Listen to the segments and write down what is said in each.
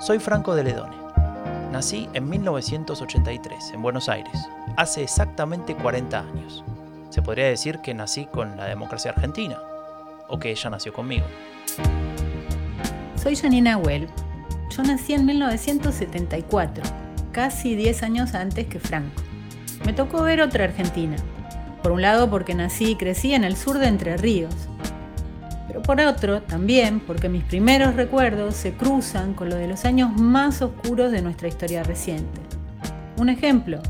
Soy Franco de Ledone. Nací en 1983, en Buenos Aires, hace exactamente 40 años. Se podría decir que nací con la democracia argentina, o que ella nació conmigo. Soy Janina Well. Yo nací en 1974, casi 10 años antes que Franco. Me tocó ver otra Argentina. Por un lado porque nací y crecí en el sur de Entre Ríos, pero por otro también porque mis primeros recuerdos se cruzan con lo de los años más oscuros de nuestra historia reciente. Un ejemplo,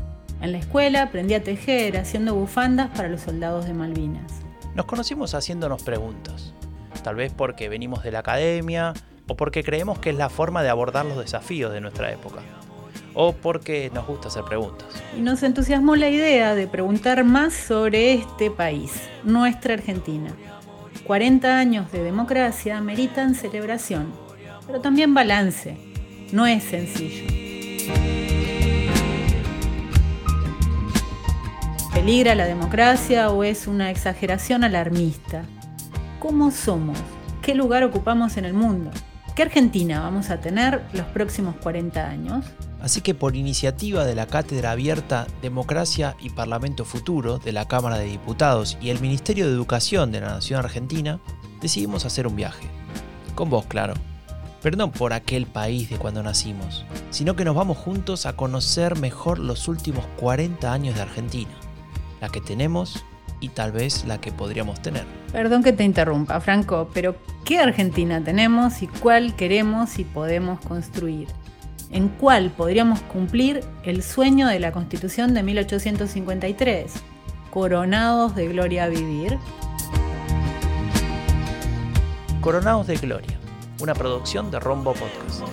en la escuela aprendí a tejer haciendo bufandas para los soldados de Malvinas. Nos conocimos haciéndonos preguntas, tal vez porque venimos de la academia o porque creemos que es la forma de abordar los desafíos de nuestra época, o porque nos gusta hacer preguntas. Y nos entusiasmó la idea de preguntar más sobre este país, nuestra Argentina. 40 años de democracia meritan celebración, pero también balance. No es sencillo. ¿Peligra la democracia o es una exageración alarmista? ¿Cómo somos? ¿Qué lugar ocupamos en el mundo? ¿Qué Argentina vamos a tener los próximos 40 años? Así que por iniciativa de la Cátedra Abierta Democracia y Parlamento Futuro de la Cámara de Diputados y el Ministerio de Educación de la Nación Argentina, decidimos hacer un viaje. Con vos, claro. Pero no por aquel país de cuando nacimos, sino que nos vamos juntos a conocer mejor los últimos 40 años de Argentina, la que tenemos y tal vez la que podríamos tener. Perdón que te interrumpa, Franco, pero ¿qué Argentina tenemos y cuál queremos y podemos construir? en cuál podríamos cumplir el sueño de la Constitución de 1853, coronados de gloria a vivir. Coronados de Gloria, una producción de Rombo Podcast.